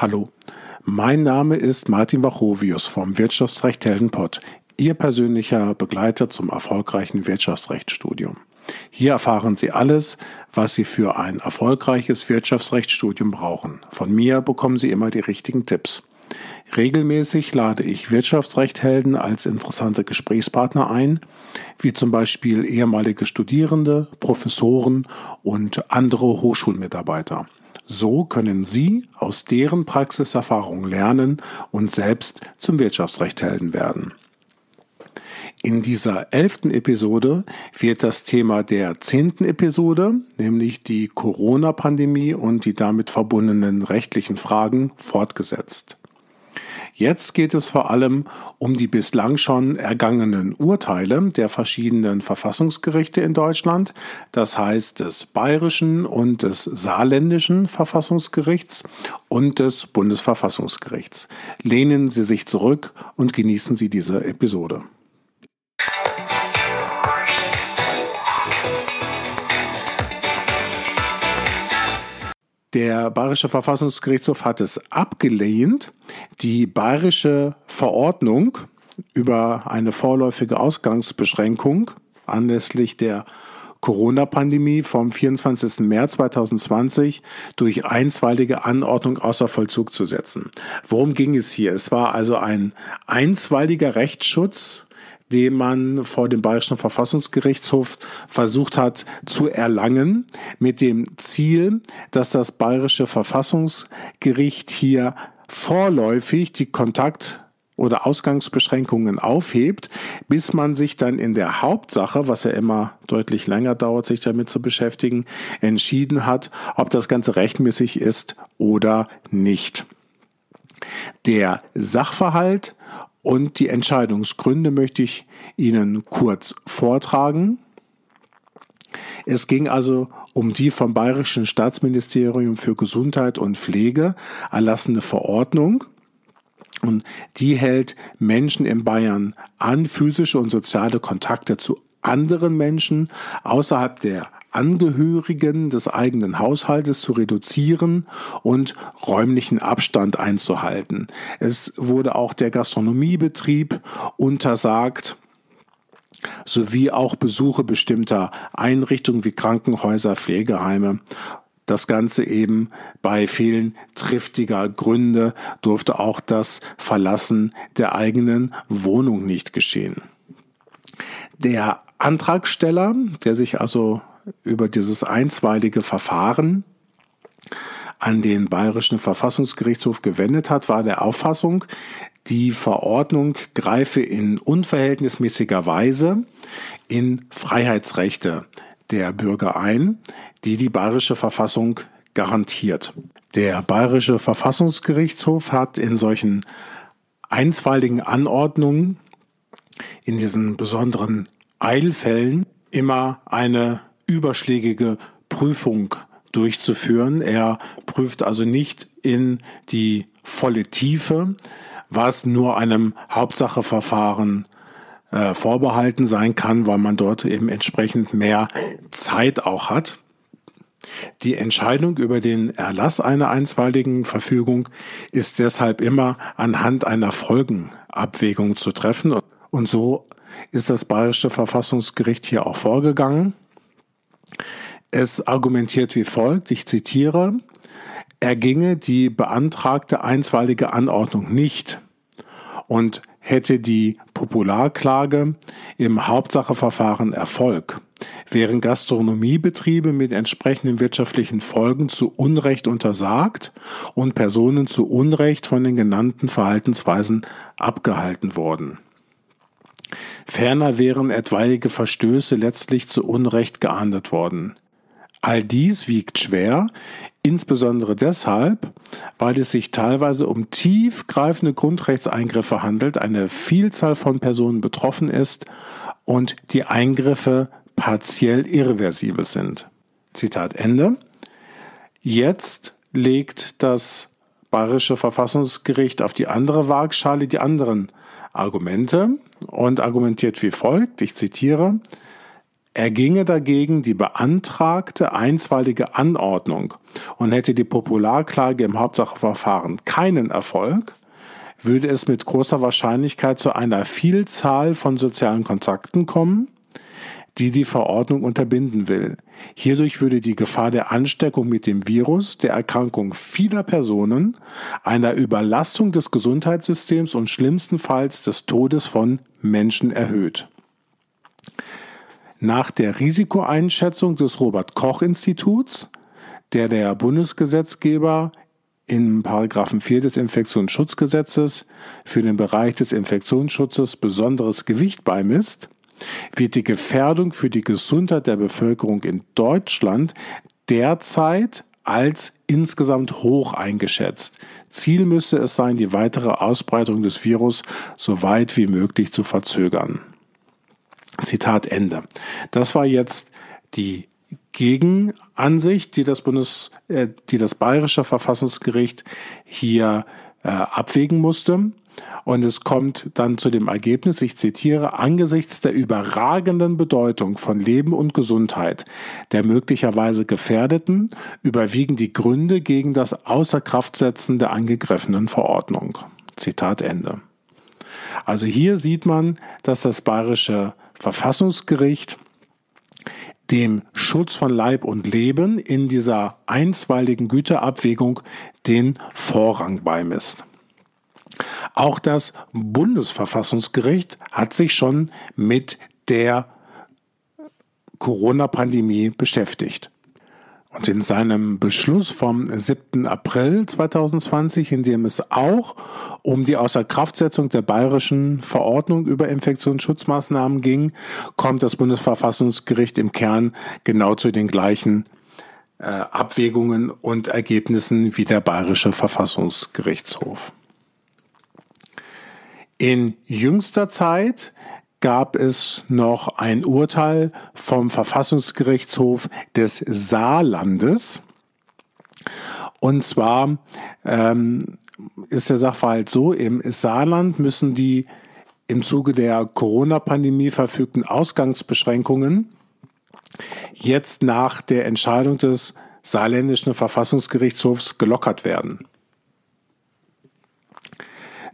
Hallo, mein Name ist Martin Wachovius vom Wirtschaftsrecht Heldenpott, Ihr persönlicher Begleiter zum erfolgreichen Wirtschaftsrechtsstudium. Hier erfahren Sie alles, was Sie für ein erfolgreiches Wirtschaftsrechtsstudium brauchen. Von mir bekommen Sie immer die richtigen Tipps. Regelmäßig lade ich Wirtschaftsrechthelden als interessante Gesprächspartner ein, wie zum Beispiel ehemalige Studierende, Professoren und andere Hochschulmitarbeiter. So können Sie aus deren Praxiserfahrung lernen und selbst zum Wirtschaftsrechthelden werden. In dieser elften Episode wird das Thema der zehnten Episode, nämlich die Corona-Pandemie und die damit verbundenen rechtlichen Fragen, fortgesetzt. Jetzt geht es vor allem um die bislang schon ergangenen Urteile der verschiedenen Verfassungsgerichte in Deutschland, das heißt des bayerischen und des saarländischen Verfassungsgerichts und des Bundesverfassungsgerichts. Lehnen Sie sich zurück und genießen Sie diese Episode. Der Bayerische Verfassungsgerichtshof hat es abgelehnt, die bayerische Verordnung über eine vorläufige Ausgangsbeschränkung anlässlich der Corona-Pandemie vom 24. März 2020 durch einstweilige Anordnung außer Vollzug zu setzen. Worum ging es hier? Es war also ein einstweiliger Rechtsschutz den man vor dem Bayerischen Verfassungsgerichtshof versucht hat zu erlangen, mit dem Ziel, dass das Bayerische Verfassungsgericht hier vorläufig die Kontakt oder Ausgangsbeschränkungen aufhebt, bis man sich dann in der Hauptsache, was ja immer deutlich länger dauert, sich damit zu beschäftigen, entschieden hat, ob das Ganze rechtmäßig ist oder nicht. Der Sachverhalt und die Entscheidungsgründe möchte ich Ihnen kurz vortragen. Es ging also um die vom Bayerischen Staatsministerium für Gesundheit und Pflege erlassene Verordnung. Und die hält Menschen in Bayern an, physische und soziale Kontakte zu anderen Menschen außerhalb der Angehörigen des eigenen Haushaltes zu reduzieren und räumlichen Abstand einzuhalten. Es wurde auch der Gastronomiebetrieb untersagt sowie auch Besuche bestimmter Einrichtungen wie Krankenhäuser, Pflegeheime. Das Ganze eben bei vielen triftiger Gründe durfte auch das Verlassen der eigenen Wohnung nicht geschehen. Der Antragsteller, der sich also über dieses einstweilige Verfahren an den Bayerischen Verfassungsgerichtshof gewendet hat, war der Auffassung, die Verordnung greife in unverhältnismäßiger Weise in Freiheitsrechte der Bürger ein, die die Bayerische Verfassung garantiert. Der Bayerische Verfassungsgerichtshof hat in solchen einstweiligen Anordnungen, in diesen besonderen Eilfällen, immer eine überschlägige Prüfung durchzuführen. Er prüft also nicht in die volle Tiefe, was nur einem Hauptsacheverfahren äh, vorbehalten sein kann, weil man dort eben entsprechend mehr Zeit auch hat. Die Entscheidung über den Erlass einer einstweiligen Verfügung ist deshalb immer anhand einer Folgenabwägung zu treffen. Und so ist das Bayerische Verfassungsgericht hier auch vorgegangen. Es argumentiert wie folgt, ich zitiere, erginge die beantragte einstweilige Anordnung nicht und hätte die Popularklage im Hauptsacheverfahren Erfolg, wären Gastronomiebetriebe mit entsprechenden wirtschaftlichen Folgen zu Unrecht untersagt und Personen zu Unrecht von den genannten Verhaltensweisen abgehalten worden. Ferner wären etwaige Verstöße letztlich zu Unrecht geahndet worden. All dies wiegt schwer, insbesondere deshalb, weil es sich teilweise um tiefgreifende Grundrechtseingriffe handelt, eine Vielzahl von Personen betroffen ist und die Eingriffe partiell irreversibel sind. Zitat Ende. Jetzt legt das Bayerische Verfassungsgericht auf die andere Waagschale die anderen Argumente und argumentiert wie folgt, ich zitiere, Erginge dagegen die beantragte einstweilige Anordnung und hätte die Popularklage im Hauptsacheverfahren keinen Erfolg, würde es mit großer Wahrscheinlichkeit zu einer Vielzahl von sozialen Kontakten kommen, die die Verordnung unterbinden will. Hierdurch würde die Gefahr der Ansteckung mit dem Virus, der Erkrankung vieler Personen, einer Überlastung des Gesundheitssystems und schlimmstenfalls des Todes von Menschen erhöht. Nach der Risikoeinschätzung des Robert Koch Instituts, der der Bundesgesetzgeber in Paragraphen 4 des Infektionsschutzgesetzes für den Bereich des Infektionsschutzes besonderes Gewicht beimisst, wird die Gefährdung für die Gesundheit der Bevölkerung in Deutschland derzeit als insgesamt hoch eingeschätzt. Ziel müsste es sein, die weitere Ausbreitung des Virus so weit wie möglich zu verzögern. Zitat Ende. Das war jetzt die Gegenansicht, die das Bundes, äh, die das Bayerische Verfassungsgericht hier äh, abwägen musste. Und es kommt dann zu dem Ergebnis, ich zitiere, angesichts der überragenden Bedeutung von Leben und Gesundheit der möglicherweise Gefährdeten überwiegen die Gründe gegen das Außerkraftsetzen der angegriffenen Verordnung. Zitat Ende. Also hier sieht man, dass das bayerische Verfassungsgericht dem Schutz von Leib und Leben in dieser einstweiligen Güterabwägung den Vorrang beimisst. Auch das Bundesverfassungsgericht hat sich schon mit der Corona-Pandemie beschäftigt. Und in seinem Beschluss vom 7. April 2020, in dem es auch um die Außerkraftsetzung der bayerischen Verordnung über Infektionsschutzmaßnahmen ging, kommt das Bundesverfassungsgericht im Kern genau zu den gleichen äh, Abwägungen und Ergebnissen wie der bayerische Verfassungsgerichtshof. In jüngster Zeit gab es noch ein Urteil vom Verfassungsgerichtshof des Saarlandes. Und zwar ähm, ist der Sachverhalt so, im Saarland müssen die im Zuge der Corona-Pandemie verfügten Ausgangsbeschränkungen jetzt nach der Entscheidung des saarländischen Verfassungsgerichtshofs gelockert werden.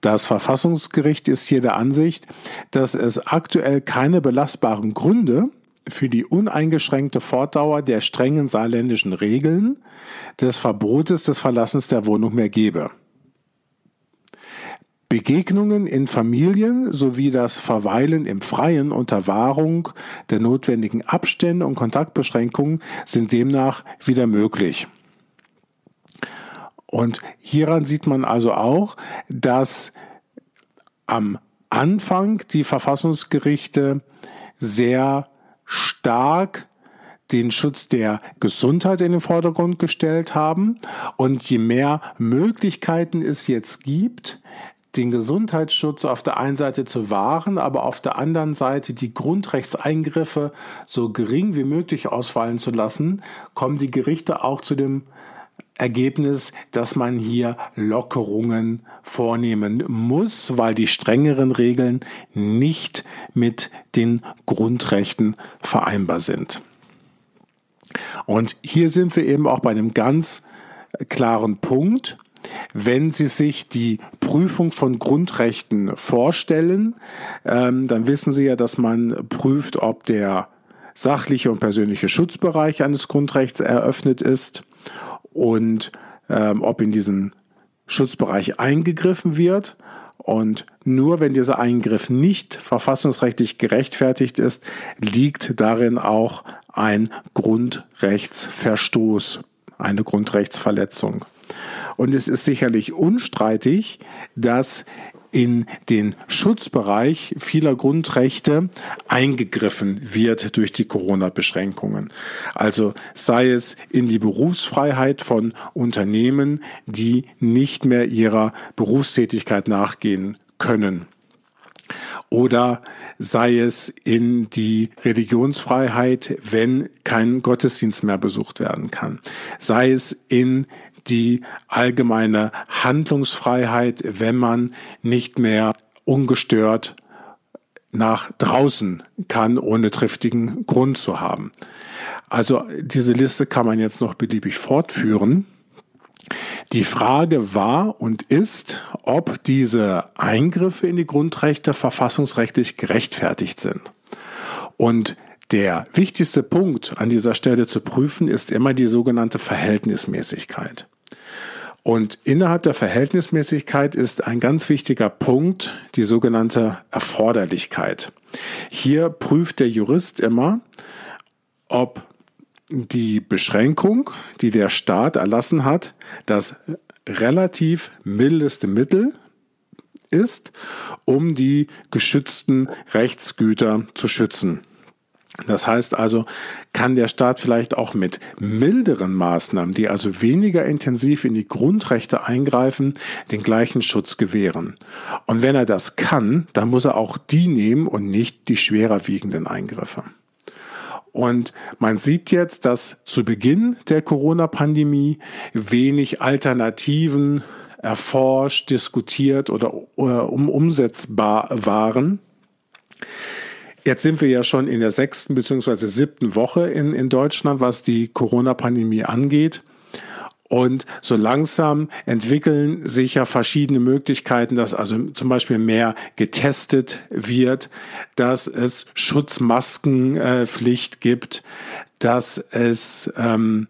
Das Verfassungsgericht ist hier der Ansicht, dass es aktuell keine belastbaren Gründe für die uneingeschränkte Fortdauer der strengen saarländischen Regeln des Verbotes des Verlassens der Wohnung mehr gebe. Begegnungen in Familien sowie das Verweilen im Freien unter Wahrung der notwendigen Abstände und Kontaktbeschränkungen sind demnach wieder möglich. Und hieran sieht man also auch, dass am Anfang die Verfassungsgerichte sehr stark den Schutz der Gesundheit in den Vordergrund gestellt haben. Und je mehr Möglichkeiten es jetzt gibt, den Gesundheitsschutz auf der einen Seite zu wahren, aber auf der anderen Seite die Grundrechtseingriffe so gering wie möglich ausfallen zu lassen, kommen die Gerichte auch zu dem Ergebnis, dass man hier Lockerungen vornehmen muss, weil die strengeren Regeln nicht mit den Grundrechten vereinbar sind. Und hier sind wir eben auch bei einem ganz klaren Punkt. Wenn Sie sich die Prüfung von Grundrechten vorstellen, ähm, dann wissen Sie ja, dass man prüft, ob der sachliche und persönliche Schutzbereich eines Grundrechts eröffnet ist und ähm, ob in diesen Schutzbereich eingegriffen wird. Und nur wenn dieser Eingriff nicht verfassungsrechtlich gerechtfertigt ist, liegt darin auch ein Grundrechtsverstoß, eine Grundrechtsverletzung. Und es ist sicherlich unstreitig, dass in den Schutzbereich vieler Grundrechte eingegriffen wird durch die Corona-Beschränkungen. Also sei es in die Berufsfreiheit von Unternehmen, die nicht mehr ihrer Berufstätigkeit nachgehen können oder sei es in die Religionsfreiheit, wenn kein Gottesdienst mehr besucht werden kann, sei es in die allgemeine Handlungsfreiheit, wenn man nicht mehr ungestört nach draußen kann, ohne triftigen Grund zu haben. Also diese Liste kann man jetzt noch beliebig fortführen. Die Frage war und ist, ob diese Eingriffe in die Grundrechte verfassungsrechtlich gerechtfertigt sind. Und der wichtigste Punkt an dieser Stelle zu prüfen ist immer die sogenannte Verhältnismäßigkeit. Und innerhalb der Verhältnismäßigkeit ist ein ganz wichtiger Punkt die sogenannte Erforderlichkeit. Hier prüft der Jurist immer, ob die Beschränkung, die der Staat erlassen hat, das relativ mildeste Mittel ist, um die geschützten Rechtsgüter zu schützen. Das heißt also, kann der Staat vielleicht auch mit milderen Maßnahmen, die also weniger intensiv in die Grundrechte eingreifen, den gleichen Schutz gewähren. Und wenn er das kann, dann muss er auch die nehmen und nicht die schwerer wiegenden Eingriffe. Und man sieht jetzt, dass zu Beginn der Corona-Pandemie wenig Alternativen erforscht, diskutiert oder äh, umsetzbar waren. Jetzt sind wir ja schon in der sechsten beziehungsweise siebten Woche in, in Deutschland, was die Corona-Pandemie angeht. Und so langsam entwickeln sich ja verschiedene Möglichkeiten, dass also zum Beispiel mehr getestet wird, dass es Schutzmaskenpflicht gibt, dass es ähm,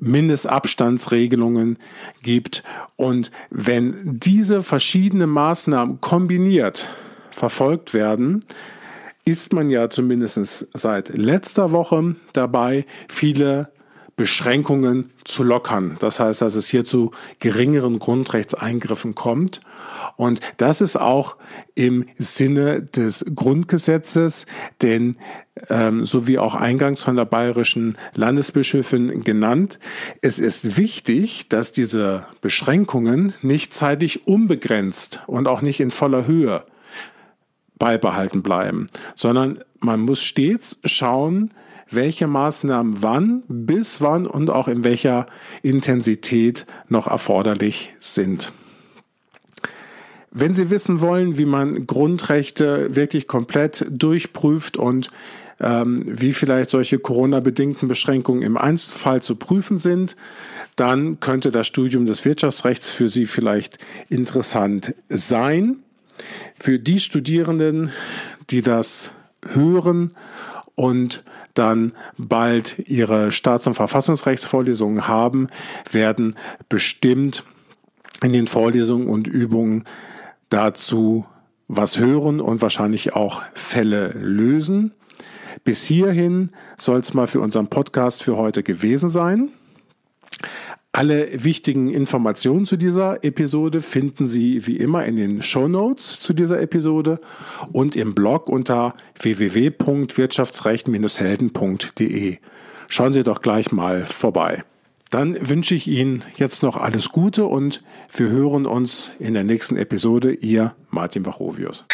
Mindestabstandsregelungen gibt. Und wenn diese verschiedenen Maßnahmen kombiniert verfolgt werden, ist man ja zumindest seit letzter Woche dabei, viele Beschränkungen zu lockern. Das heißt, dass es hier zu geringeren Grundrechtseingriffen kommt. Und das ist auch im Sinne des Grundgesetzes, denn ähm, so wie auch eingangs von der bayerischen Landesbischöfin genannt, es ist wichtig, dass diese Beschränkungen nicht zeitlich unbegrenzt und auch nicht in voller Höhe beibehalten bleiben, sondern man muss stets schauen, welche Maßnahmen wann, bis wann und auch in welcher Intensität noch erforderlich sind. Wenn Sie wissen wollen, wie man Grundrechte wirklich komplett durchprüft und ähm, wie vielleicht solche Corona-bedingten Beschränkungen im Einzelfall zu prüfen sind, dann könnte das Studium des Wirtschaftsrechts für Sie vielleicht interessant sein. Für die Studierenden, die das hören und dann bald ihre Staats- und Verfassungsrechtsvorlesungen haben, werden bestimmt in den Vorlesungen und Übungen dazu was hören und wahrscheinlich auch Fälle lösen. Bis hierhin soll es mal für unseren Podcast für heute gewesen sein. Alle wichtigen Informationen zu dieser Episode finden Sie wie immer in den Show Notes zu dieser Episode und im Blog unter www.wirtschaftsrecht-helden.de. Schauen Sie doch gleich mal vorbei. Dann wünsche ich Ihnen jetzt noch alles Gute und wir hören uns in der nächsten Episode. Ihr Martin Wachovius.